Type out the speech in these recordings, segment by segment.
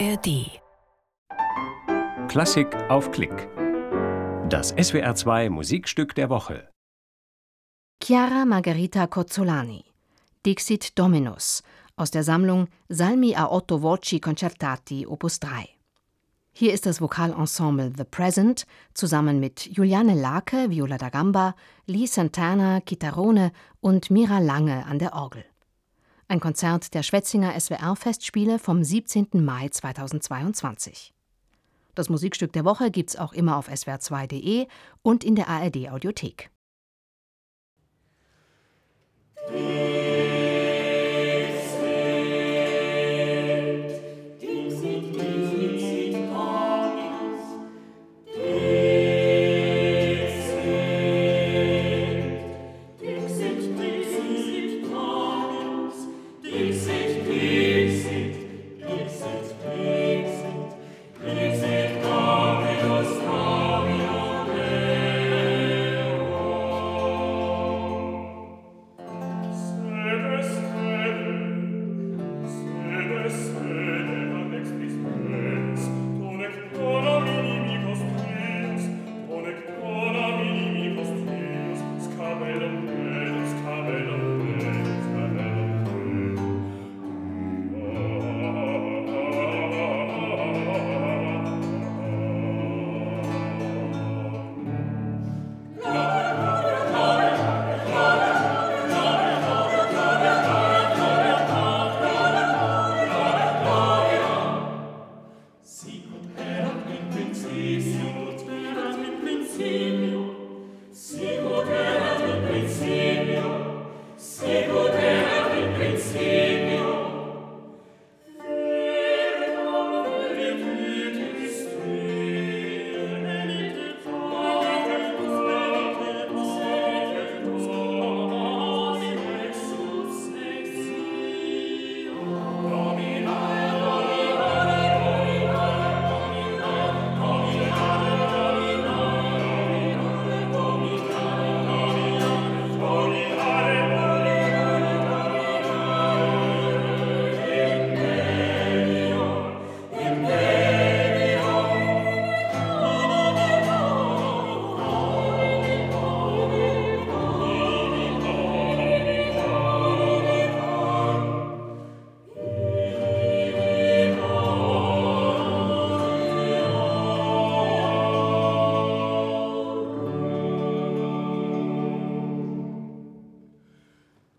ARD. Klassik auf Klick. Das SWR2 Musikstück der Woche. Chiara Margherita Cozzolani. Dixit Dominus aus der Sammlung Salmi a otto voci concertati Opus 3. Hier ist das Vokalensemble The Present zusammen mit Juliane Lake, Viola da Gamba, Lee Santana, Chitarrone und Mira Lange an der Orgel. Ein Konzert der Schwetzinger SWR-Festspiele vom 17. Mai 2022. Das Musikstück der Woche gibt's auch immer auf swr2.de und in der ARD-Audiothek.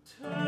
Turn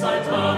sides.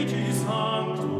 Felicis Sanctus.